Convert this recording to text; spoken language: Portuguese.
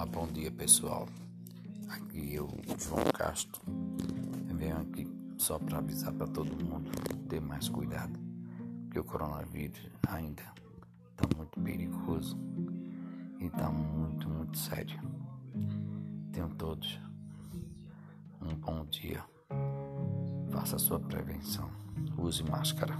Olá, bom dia pessoal. Aqui eu, João Castro. Eu venho aqui só para avisar para todo mundo ter mais cuidado, porque o coronavírus ainda está muito perigoso e está muito, muito sério. Tenham todos um bom dia. Faça a sua prevenção. Use máscara.